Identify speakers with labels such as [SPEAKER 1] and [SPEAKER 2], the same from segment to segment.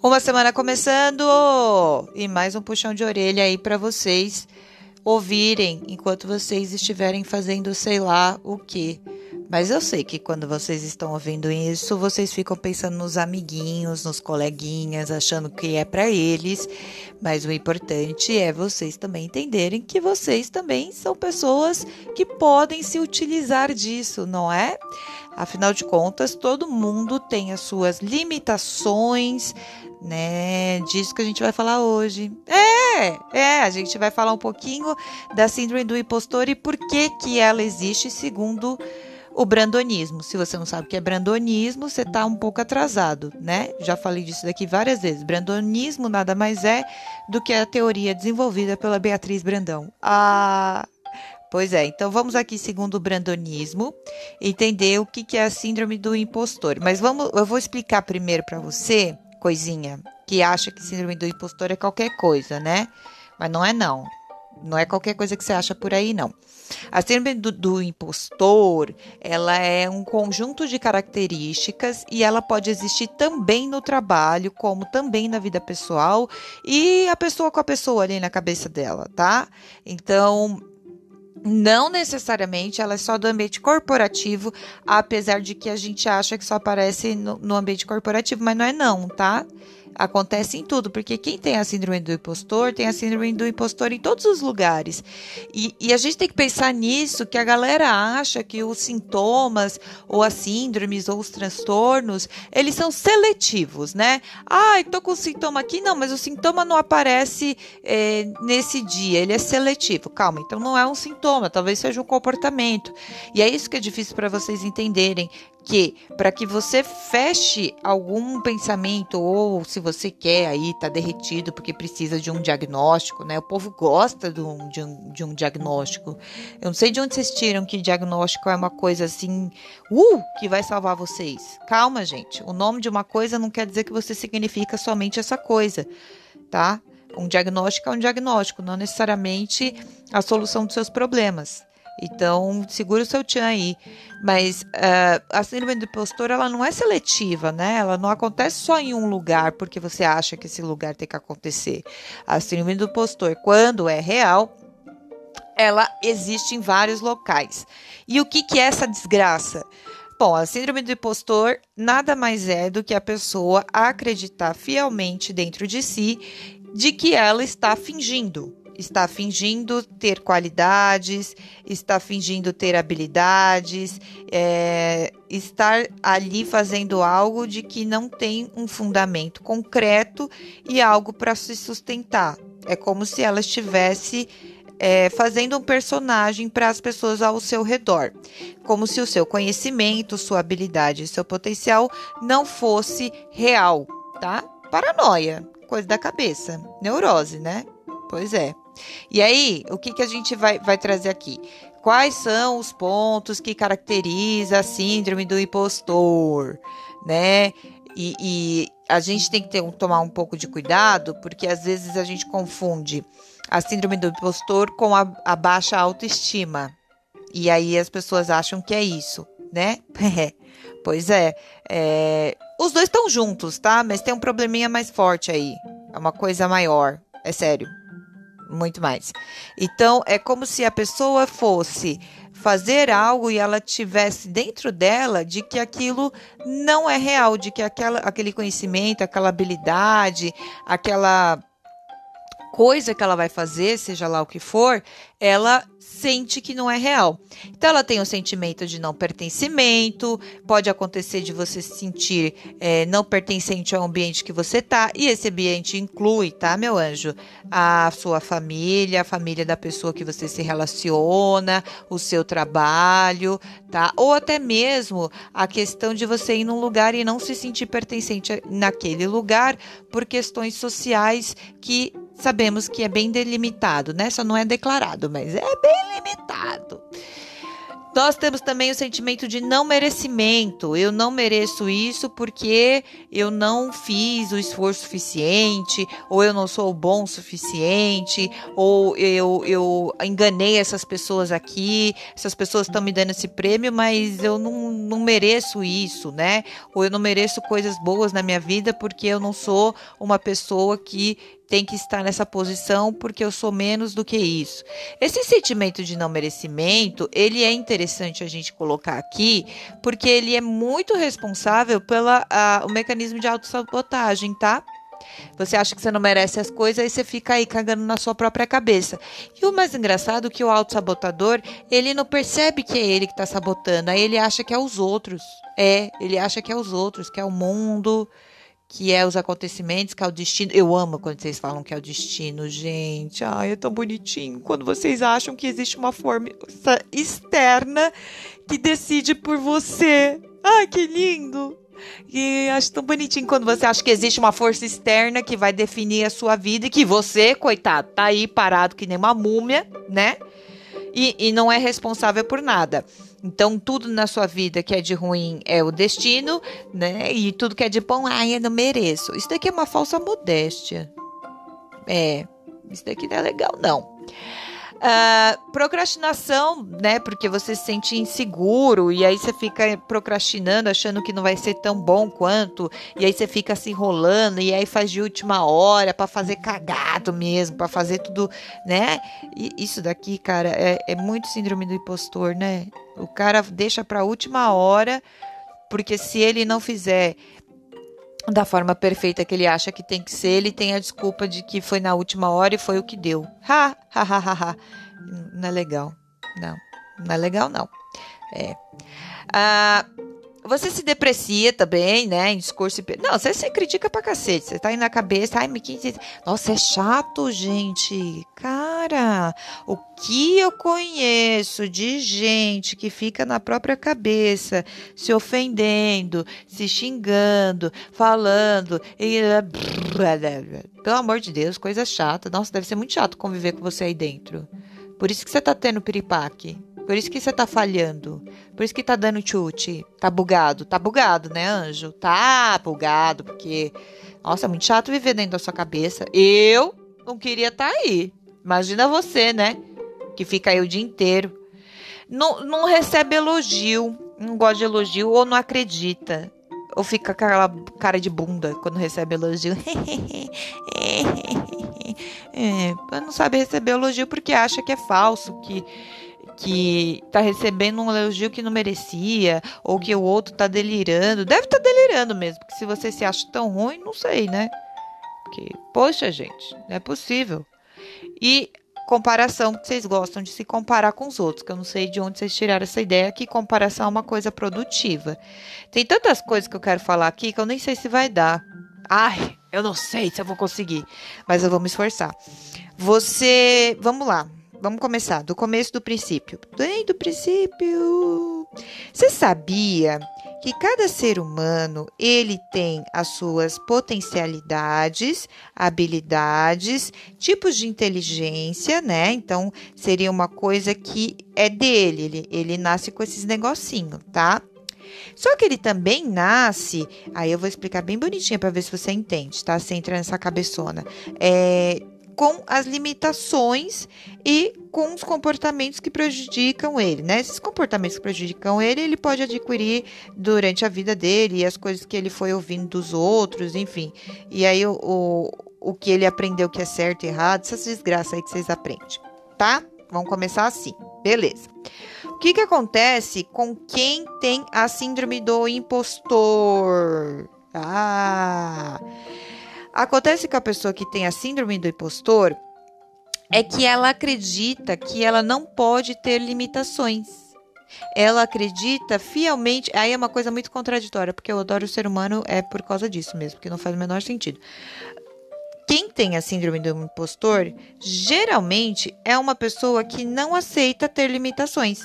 [SPEAKER 1] Uma semana começando e mais um puxão de orelha aí para vocês ouvirem enquanto vocês estiverem fazendo sei lá o que. Mas eu sei que quando vocês estão ouvindo isso, vocês ficam pensando nos amiguinhos, nos coleguinhas, achando que é para eles. Mas o importante é vocês também entenderem que vocês também são pessoas que podem se utilizar disso, não é? Afinal de contas, todo mundo tem as suas limitações, né? Disso que a gente vai falar hoje. É, é, a gente vai falar um pouquinho da síndrome do impostor e por que que ela existe segundo o brandonismo. Se você não sabe o que é brandonismo, você está um pouco atrasado, né? Já falei disso daqui várias vezes. Brandonismo nada mais é do que a teoria desenvolvida pela Beatriz Brandão. Ah, Pois é, então vamos aqui, segundo o brandonismo, entender o que, é a síndrome do impostor. Mas vamos, eu vou explicar primeiro para você coisinha que acha que síndrome do impostor é qualquer coisa, né? Mas não é não. Não é qualquer coisa que você acha por aí, não. A síndrome do, do, impostor, ela é um conjunto de características e ela pode existir também no trabalho, como também na vida pessoal e a pessoa com a pessoa ali na cabeça dela, tá? Então, não necessariamente ela é só do ambiente corporativo, apesar de que a gente acha que só aparece no, no ambiente corporativo, mas não é não, tá? Acontece em tudo, porque quem tem a síndrome do impostor tem a síndrome do impostor em todos os lugares. E, e, a gente tem que pensar nisso, que a galera acha que os sintomas, ou as síndromes, ou os transtornos, eles são seletivos, né? Ah, tô com sintoma aqui, não, mas o sintoma não aparece é, nesse dia, ele é seletivo. Calma, então não é um sintoma, talvez seja um comportamento. E é isso que é difícil para vocês entenderem que para que você feche algum pensamento ou se você quer aí tá derretido porque precisa de um diagnóstico, né? O povo gosta de um, de um, de um diagnóstico. Eu não sei de onde vocês tiram que diagnóstico é uma coisa assim, uh, que vai salvar vocês. Calma, gente. O nome de uma coisa não quer dizer que você significa somente essa coisa, tá? Um diagnóstico é um diagnóstico, não necessariamente a solução dos seus problemas. Então, segura o seu tchan aí. Mas uh, a síndrome do impostor, ela não é seletiva, né? Ela não acontece só em um lugar porque você acha que esse lugar tem que acontecer. A síndrome do impostor, quando é real, ela existe em vários locais. E o que, que é essa desgraça? Bom, a síndrome do impostor nada mais é do que a pessoa acreditar fielmente dentro de si de que ela está fingindo, está fingindo ter qualidades, está fingindo ter habilidades, é, estar ali fazendo algo de que não tem um fundamento concreto e algo para se sustentar. É como se ela estivesse é, fazendo um personagem para as pessoas ao seu redor, como se o seu conhecimento, sua habilidade seu potencial não fosse real, tá? Paranoia, coisa da cabeça, neurose, né? Pois é. E aí, o que, que a gente vai, vai trazer aqui? Quais são os pontos que caracteriza a síndrome do impostor, né? E, e a gente tem que ter, tomar um pouco de cuidado, porque às vezes a gente confunde a síndrome do impostor com a, a baixa autoestima. E aí as pessoas acham que é isso, né? pois é, é, Os dois estão juntos, tá? Mas tem um probleminha mais forte aí. É uma coisa maior. É sério muito mais. Então, é como se a pessoa fosse fazer algo e ela tivesse dentro dela de que aquilo não é real, de que aquela, aquele conhecimento, aquela habilidade, aquela coisa que ela vai fazer, seja lá o que for, ela sente que não é real. Então ela tem o um sentimento de não pertencimento, pode acontecer de você se sentir é, não pertencente ao ambiente que você tá, e esse ambiente inclui, tá, meu anjo? A sua família, a família da pessoa que você se relaciona, o seu trabalho, tá? Ou até mesmo a questão de você ir num lugar e não se sentir pertencente naquele lugar por questões sociais que sabemos que é bem delimitado, né? Só não é declarado, mas é bem limitado. Nós temos também o sentimento de não merecimento. Eu não mereço isso porque eu não fiz o esforço suficiente, ou eu não sou bom o suficiente, ou eu, eu enganei essas pessoas aqui, essas pessoas estão me dando esse prêmio, mas eu não, não mereço isso, né? Ou eu não mereço coisas boas na minha vida porque eu não sou uma pessoa que tem que estar nessa posição porque eu sou menos do que isso. Esse sentimento de não merecimento, ele é interessante a gente colocar aqui, porque ele é muito responsável pelo o mecanismo de autossabotagem, tá? Você acha que você não merece as coisas, aí você fica aí cagando na sua própria cabeça. E o mais engraçado é que o autossabotador, ele não percebe que é ele que está sabotando, aí ele acha que é os outros. É, ele acha que é os outros, que é o mundo, que é os acontecimentos, que é o destino. Eu amo quando vocês falam que é o destino, gente. Ai, é tão bonitinho. Quando vocês acham que existe uma força externa que decide por você. Ai, que lindo! E acho tão bonitinho quando você acha que existe uma força externa que vai definir a sua vida e que você, coitado, tá aí parado que nem uma múmia, né? E, e não é responsável por nada. Então, tudo na sua vida que é de ruim é o destino, né? E tudo que é de bom, ai, eu não mereço. Isso daqui é uma falsa modéstia. É, isso daqui não é legal, não. Uh, procrastinação, né? Porque você se sente inseguro e aí você fica procrastinando, achando que não vai ser tão bom quanto, e aí você fica se enrolando e aí faz de última hora para fazer cagado mesmo, para fazer tudo, né? E isso daqui, cara, é, é muito síndrome do impostor, né? O cara deixa para última hora, porque se ele não fizer da forma perfeita que ele acha que tem que ser, ele tem a desculpa de que foi na última hora e foi o que deu. Ha, ha, ha, ha, ha. Não é legal. Não, não é legal, não. É. Ah, você se deprecia também, né? Em discurso. Não, você se critica pra cacete. Você tá aí na cabeça. Ai, me Nossa, é chato, gente. Cara, o que eu conheço de gente que fica na própria cabeça, se ofendendo, se xingando, falando. E... Pelo amor de Deus, coisa chata. Nossa, deve ser muito chato conviver com você aí dentro. Por isso que você tá tendo piripaque. Por isso que você tá falhando. Por isso que tá dando chute. Tá bugado. Tá bugado, né, anjo? Tá bugado, porque. Nossa, é muito chato viver dentro da sua cabeça. Eu não queria estar tá aí. Imagina você, né? Que fica aí o dia inteiro. Não, não recebe elogio. Não gosta de elogio ou não acredita. Ou fica com aquela cara de bunda quando recebe elogio. é, não sabe receber elogio porque acha que é falso, que que tá recebendo um elogio que não merecia, ou que o outro tá delirando. Deve tá delirando mesmo, porque se você se acha tão ruim, não sei, né? Porque, poxa, gente, não é possível. E comparação, que vocês gostam de se comparar com os outros, que eu não sei de onde vocês tiraram essa ideia que comparação é uma coisa produtiva. Tem tantas coisas que eu quero falar aqui que eu nem sei se vai dar. Ai, eu não sei se eu vou conseguir, mas eu vou me esforçar. Você, vamos lá. Vamos começar do começo do princípio. Bem do princípio. Você sabia que cada ser humano ele tem as suas potencialidades, habilidades, tipos de inteligência, né? Então seria uma coisa que é dele, ele, ele nasce com esses negocinhos, tá? Só que ele também nasce, aí eu vou explicar bem bonitinho para ver se você entende, tá? Você entra nessa cabeçona. É, com as limitações e com os comportamentos que prejudicam ele, né? Esses comportamentos que prejudicam ele, ele pode adquirir durante a vida dele e as coisas que ele foi ouvindo dos outros, enfim. E aí o, o, o que ele aprendeu que é certo e errado, essas desgraças aí que vocês aprendem, tá? Vamos começar assim, beleza. O que, que acontece com quem tem a síndrome do impostor? Ah! Acontece com a pessoa que tem a síndrome do impostor é que ela acredita que ela não pode ter limitações. Ela acredita fielmente. Aí é uma coisa muito contraditória, porque eu adoro o ser humano é por causa disso mesmo, que não faz o menor sentido. Quem tem a síndrome do impostor geralmente é uma pessoa que não aceita ter limitações,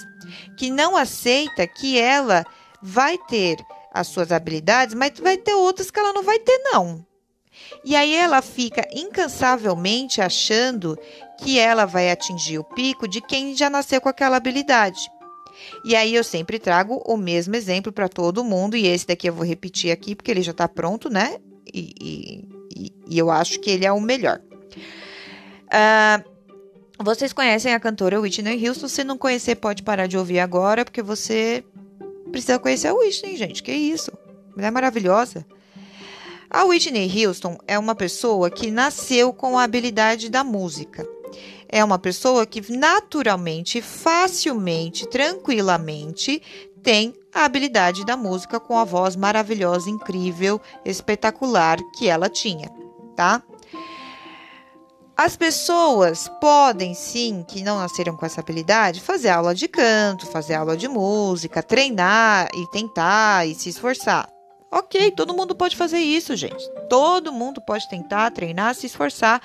[SPEAKER 1] que não aceita que ela vai ter as suas habilidades, mas vai ter outras que ela não vai ter, não. E aí ela fica incansavelmente achando que ela vai atingir o pico de quem já nasceu com aquela habilidade. E aí eu sempre trago o mesmo exemplo para todo mundo, e esse daqui eu vou repetir aqui porque ele já está pronto, né? E, e, e, eu acho que ele é o melhor. Uh, vocês conhecem a cantora Whitney Houston? Se não conhecer, pode parar de ouvir agora, porque você precisa conhecer a Whitney, gente. Que isso? Mulher maravilhosa. A Whitney Houston é uma pessoa que nasceu com a habilidade da música. É uma pessoa que naturalmente, facilmente, tranquilamente tem a habilidade da música com a voz maravilhosa, incrível, espetacular que ela tinha, tá? As pessoas podem sim, que não nasceram com essa habilidade, fazer aula de canto, fazer aula de música, treinar e tentar e se esforçar. Ok, todo mundo pode fazer isso, gente. Todo mundo pode tentar, treinar, se esforçar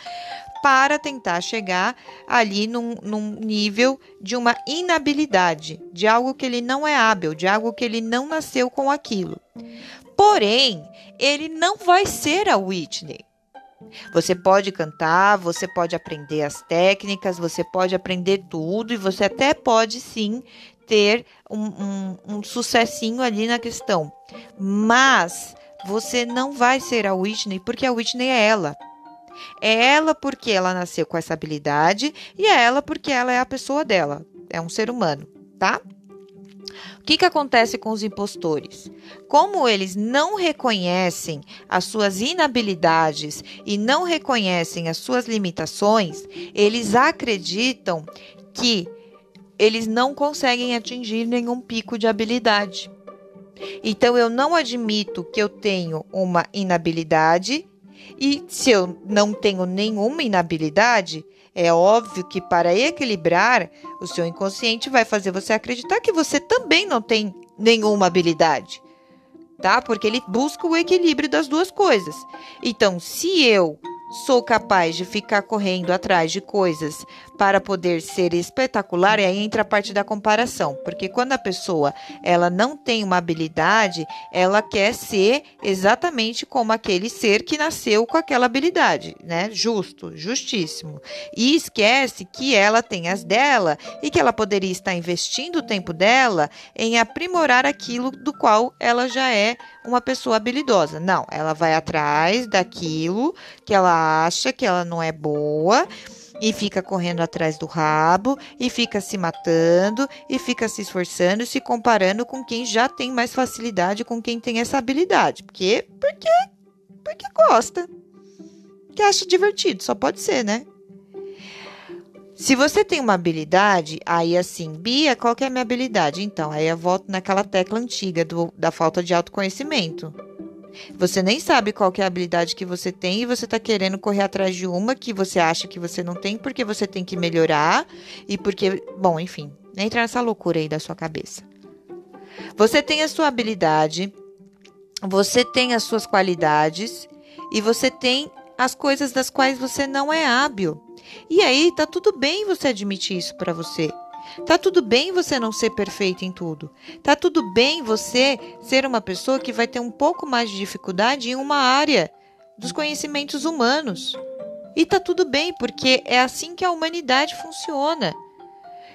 [SPEAKER 1] para tentar chegar ali num, num, nível de uma inabilidade, de algo que ele não é hábil, de algo que ele não nasceu com aquilo. Porém, ele não vai ser a Whitney. Você pode cantar, você pode aprender as técnicas, você pode aprender tudo e você até pode sim ter um, um, um sucessinho ali na questão. Mas você não vai ser a Whitney porque a Whitney é ela. É ela porque ela nasceu com essa habilidade e é ela porque ela é a pessoa dela. É um ser humano, tá? O que, que acontece com os impostores? Como eles não reconhecem as suas inabilidades e não reconhecem as suas limitações, eles acreditam que eles não conseguem atingir nenhum pico de habilidade. Então eu não admito que eu tenho uma inabilidade e se eu não tenho nenhuma inabilidade, é óbvio que para equilibrar, o seu inconsciente vai fazer você acreditar que você também não tem nenhuma habilidade, tá? Porque ele busca o equilíbrio das duas coisas. Então, se eu sou capaz de ficar correndo atrás de coisas para poder ser espetacular, e aí entra a parte da comparação, porque quando a pessoa ela não tem uma habilidade, ela quer ser exatamente como aquele ser que nasceu com aquela habilidade, né? Justo, justíssimo. E esquece que ela tem as dela e que ela poderia estar investindo o tempo dela em aprimorar aquilo do qual ela já é uma pessoa habilidosa. Não, ela vai atrás daquilo que ela acha que ela não é boa e fica correndo atrás do rabo e fica se matando e fica se esforçando, se comparando com quem já tem mais facilidade, com quem tem essa habilidade. Por quê? Porque porque gosta. Que acha divertido, só pode ser, né? Se você tem uma habilidade, aí assim, Bia, qual que é a minha habilidade? Então, aí eu volto naquela tecla antiga do, da falta de autoconhecimento. Você nem sabe qual é a habilidade que você tem e você está querendo correr atrás de uma que você acha que você não tem porque você tem que melhorar e porque, bom, enfim, entra nessa loucura aí da sua cabeça. Você tem a sua habilidade, você tem as suas qualidades e você tem as coisas das quais você não é hábil. E aí tá tudo bem você admitir isso para você. Tá tudo bem você não ser perfeito em tudo. Tá tudo bem você ser uma pessoa que vai ter um pouco mais de dificuldade em uma área dos conhecimentos humanos. E tá tudo bem, porque é assim que a humanidade funciona.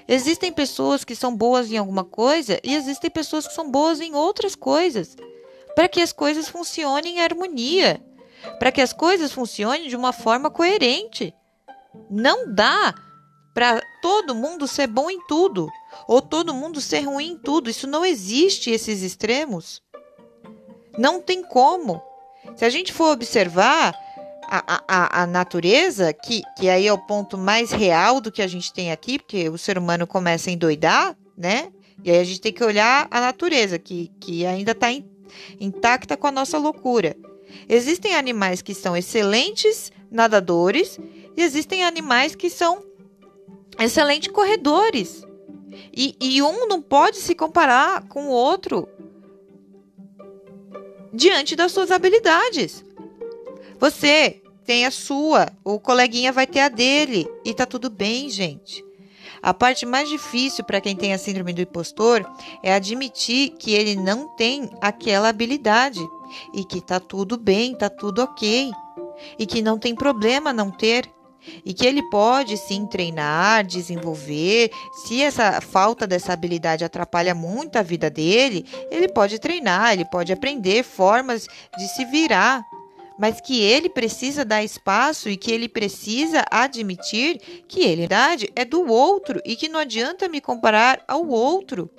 [SPEAKER 1] Existem pessoas que são boas em alguma coisa e existem pessoas que são boas em outras coisas. Para que as coisas funcionem em harmonia, para que as coisas funcionem de uma forma coerente. Não dá para todo mundo ser bom em tudo ou todo mundo ser ruim em tudo. Isso não existe esses extremos. Não tem como. Se a gente for observar a, a, a natureza, que, que aí é o ponto mais real do que a gente tem aqui, porque o ser humano começa a endoidar, né? E aí a gente tem que olhar a natureza, que, que ainda está in, intacta com a nossa loucura. Existem animais que são excelentes nadadores e existem animais que são excelentes corredores. E, e um não pode se comparar com o outro diante das suas habilidades. Você tem a sua, o coleguinha vai ter a dele e tá tudo bem, gente. A parte mais difícil para quem tem a síndrome do impostor é admitir que ele não tem aquela habilidade e que tá tudo bem, tá tudo ok e que não tem problema não ter e que ele pode sim treinar, desenvolver. Se essa falta dessa habilidade atrapalha muito a vida dele, ele pode treinar, ele pode aprender formas de se virar. Mas que ele precisa dar espaço e que ele precisa admitir que ele, é do outro e que não adianta me comparar ao outro.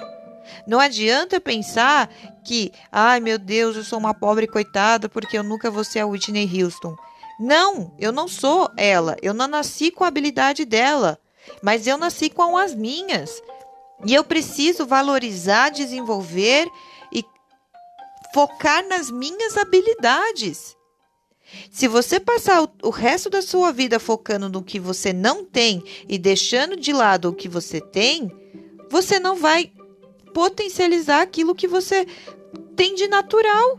[SPEAKER 1] Não adianta pensar que, ai meu Deus, eu sou uma pobre coitada porque eu nunca vou ser a Whitney Houston. Não, eu não sou ela. Eu não nasci com a habilidade dela, mas eu nasci com as minhas. E eu preciso valorizar, desenvolver e focar nas minhas habilidades. Se você passar o, resto da sua vida focando no que você não tem e deixando de lado o que você tem, você não vai potencializar aquilo que você tem de natural.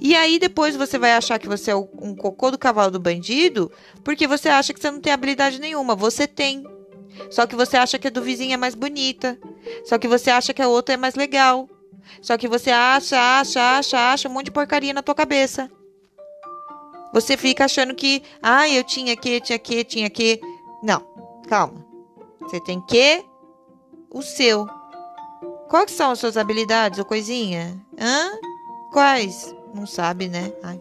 [SPEAKER 1] E aí depois você vai achar que você é um cocô do cavalo do bandido, porque você acha que você não tem habilidade nenhuma. Você tem. Só que você acha que a do vizinho é mais bonita. Só que você acha que a outra é mais legal. Só que você acha, acha, acha, acha um monte de porcaria na tua cabeça. Você fica achando que, ah, eu tinha que, tinha que, tinha que. Não, calma. Você tem que o seu. Quais são as suas habilidades ou coisinha? Hã? Quais? Não sabe, né? Ai.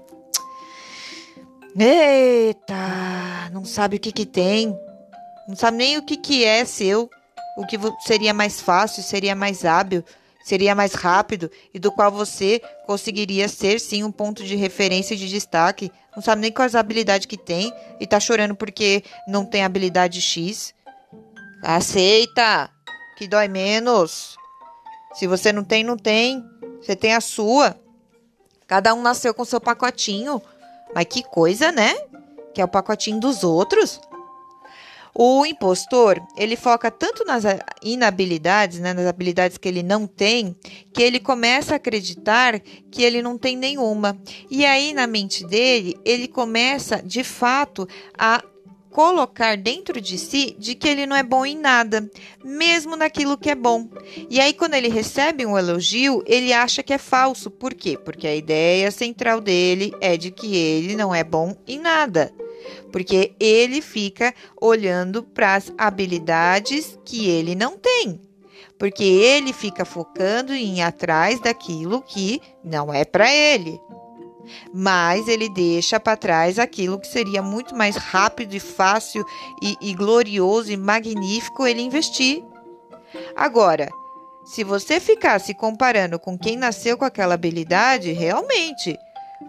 [SPEAKER 1] Eita, não sabe o que que tem. Não sabe nem o que que é seu. O que seria mais fácil, seria mais hábil, seria mais rápido e do qual você conseguiria ser sim um ponto de referência e de destaque. Não sabe nem quais habilidades que tem e tá chorando porque não tem habilidade X. Aceita, que dói menos. Se você não tem, não tem. Você tem a sua. Cada um nasceu com seu pacotinho. Mas que coisa, né? Que é o pacotinho dos outros. O impostor, ele foca tanto nas inabilidades, né, nas habilidades que ele não tem, que ele começa a acreditar que ele não tem nenhuma. E aí, na mente dele, ele começa, de fato, a colocar dentro de si de que ele não é bom em nada, mesmo naquilo que é bom. E aí, quando ele recebe um elogio, ele acha que é falso. Por quê? Porque a ideia central dele é de que ele não é bom em nada. Porque ele fica olhando para as habilidades que ele não tem. Porque ele fica focando em ir atrás daquilo que não é para ele mas ele deixa para trás aquilo que seria muito mais rápido e fácil e, e glorioso e magnífico ele investir. Agora, se você ficar se comparando com quem nasceu com aquela habilidade, realmente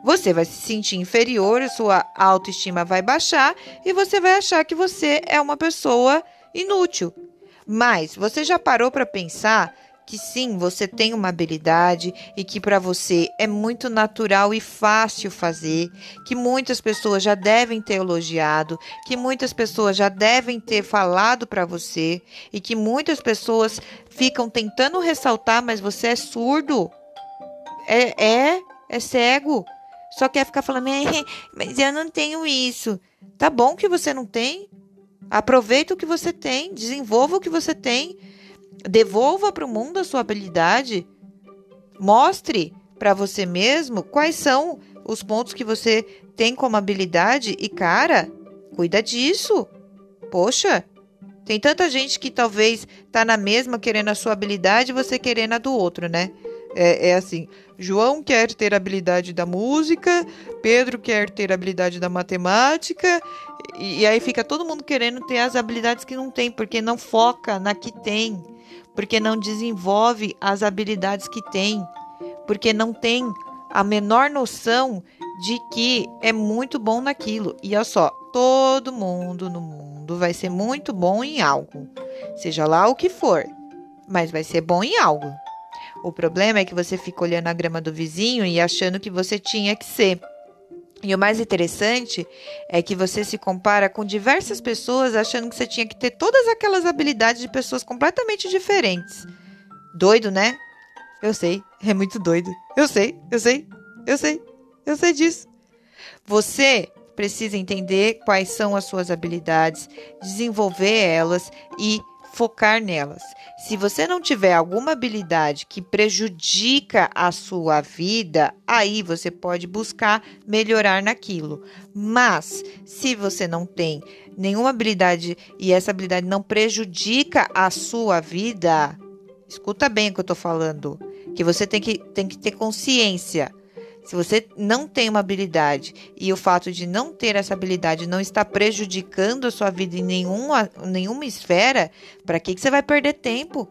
[SPEAKER 1] você vai se sentir inferior, a sua autoestima vai baixar e você vai achar que você é uma pessoa inútil. Mas você já parou para pensar que sim, você tem uma habilidade e que para você é muito natural e fácil fazer, que muitas pessoas já devem ter elogiado, que muitas pessoas já devem ter falado para você e que muitas pessoas ficam tentando ressaltar, mas você é surdo. É, é, é cego. Só quer ficar falando, mas eu não tenho isso. Tá bom que você não tem. Aproveita o que você tem, desenvolva o que você tem Devolva para o mundo a sua habilidade. Mostre para você mesmo quais são os pontos que você tem como habilidade e, cara, cuida disso. Poxa, tem tanta gente que talvez tá na mesma querendo a sua habilidade e você querendo a do outro, né? É, é, assim: João quer ter habilidade da música, Pedro quer ter habilidade da matemática, e, e aí fica todo mundo querendo ter as habilidades que não tem, porque não foca na que tem porque não desenvolve as habilidades que tem, porque não tem a menor noção de que é muito bom naquilo. E olha só, todo mundo no mundo vai ser muito bom em algo, seja lá o que for, mas vai ser bom em algo. O problema é que você fica olhando a grama do vizinho e achando que você tinha que ser. E o mais interessante é que você se compara com diversas pessoas achando que você tinha que ter todas aquelas habilidades de pessoas completamente diferentes. Doido, né? Eu sei, é muito doido. Eu sei, eu sei, eu sei, eu sei disso. Você precisa entender quais são as suas habilidades, desenvolver elas e focar nelas. Se você não tiver alguma habilidade que prejudica a sua vida, aí você pode buscar melhorar naquilo. Mas se você não tem nenhuma habilidade e essa habilidade não prejudica a sua vida, escuta bem o que eu estou falando, que você tem que, tem que ter consciência se você não tem uma habilidade e o fato de não ter essa habilidade não está prejudicando a sua vida em nenhuma, nenhuma esfera, para que, que você vai perder tempo?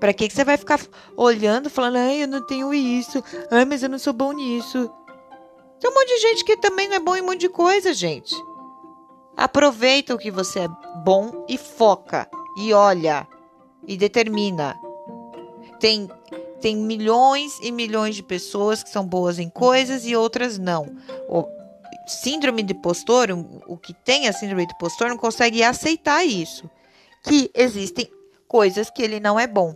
[SPEAKER 1] Para que, que você vai ficar olhando, falando, ai, eu não tenho isso, ai, mas eu não sou bom nisso? Tem um monte de gente que também não é bom em um monte de coisa, gente. Aproveita o que você é bom e foca, e olha, e determina. Tem tem milhões e milhões de pessoas que são boas em coisas e outras não. O síndrome de impostor, o que tem a síndrome de impostor não consegue aceitar isso, que existem coisas que ele não é bom.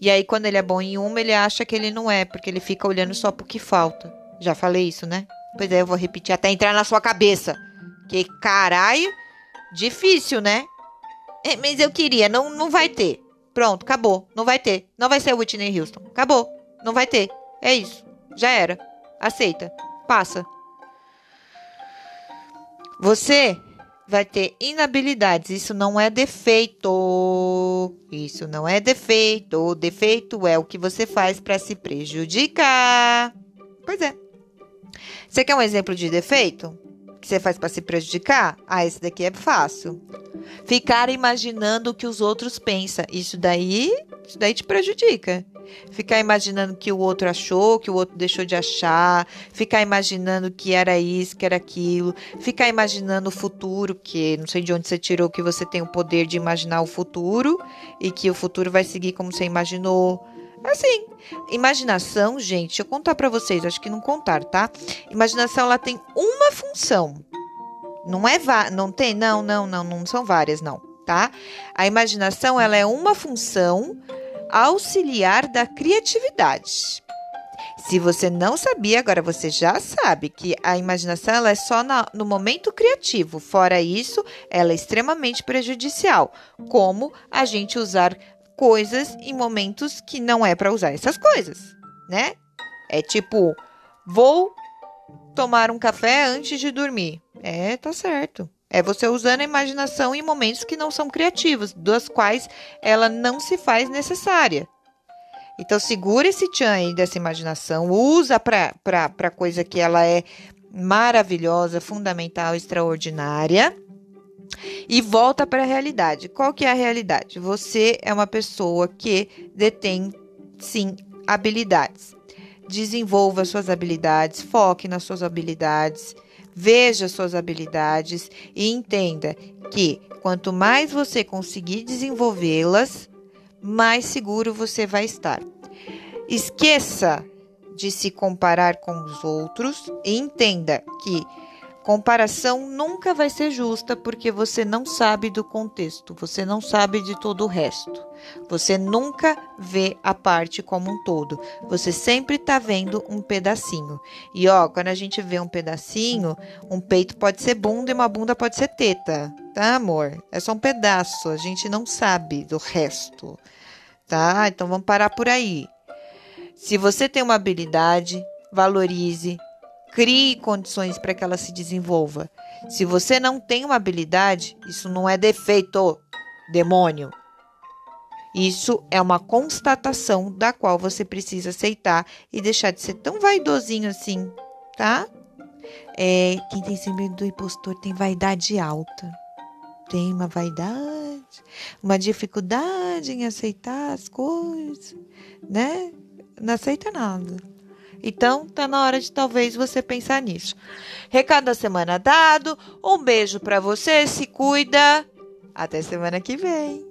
[SPEAKER 1] E aí quando ele é bom em uma, ele acha que ele não é, porque ele fica olhando só pro que falta. Já falei isso, né? Pois é, eu vou repetir até entrar na sua cabeça. Que caralho, difícil, né? É, mas eu queria, não, não vai ter. Pronto, acabou. Não vai ter. Não vai ser Whitney Houston. Acabou. Não vai ter. É isso. Já era. Aceita. Passa. Você vai ter inabilidades. Isso não é defeito. Isso não é defeito. O defeito é o que você faz para se prejudicar. Pois é. Você quer um exemplo de defeito? Que você faz para se prejudicar? Ah, esse daqui é fácil. Ficar imaginando o que os outros pensam. Isso daí, isso daí te prejudica. Ficar imaginando que o outro achou, que o outro deixou de achar, ficar imaginando que era isso, que era aquilo, ficar imaginando o futuro, que não sei de onde você tirou que você tem o poder de imaginar o futuro e que o futuro vai seguir como você imaginou. Assim, imaginação, gente, eu contar para vocês, acho que não contar, tá? Imaginação ela tem uma função. Não é não tem, não, não, não, não são várias não, tá? A imaginação ela é uma função auxiliar da criatividade. Se você não sabia, agora você já sabe que a imaginação ela é só na, no momento criativo. Fora isso, ela é extremamente prejudicial. Como a gente usar coisas em momentos que não é para usar essas coisas, né? É tipo, vou tomar um café antes de dormir. É, tá certo. É você usando a imaginação em momentos que não são criativos, das quais ela não se faz necessária. Então, segura esse tchan aí dessa imaginação, usa para coisa que ela é maravilhosa, fundamental, extraordinária e volta para a realidade. Qual que é a realidade? Você é uma pessoa que detém, sim, habilidades. Desenvolva suas habilidades, foque nas suas habilidades Veja suas habilidades e entenda que quanto mais você conseguir desenvolvê-las, mais seguro você vai estar. Esqueça de se comparar com os outros e entenda que comparação nunca vai ser justa porque você não sabe do contexto, você não sabe de todo o resto. Você nunca vê a parte como um todo. Você sempre está vendo um pedacinho. E ó, quando a gente vê um pedacinho, um peito pode ser bunda e uma bunda pode ser teta, tá, amor? É só um pedaço. A gente não sabe do resto, tá? Então vamos parar por aí. Se você tem uma habilidade, valorize, Crie condições para que ela se desenvolva. Se você não tem uma habilidade, isso não é defeito, demônio. Isso é uma constatação da qual você precisa aceitar e deixar de ser tão vaidosinho assim, tá? É, quem tem síndrome do impostor tem vaidade alta. Tem uma vaidade, uma dificuldade em aceitar as coisas, né? Não aceita nada. Então, tá na hora de talvez você pensar nisso. Recado da semana dado. Um beijo para você, se cuida. Até semana que vem.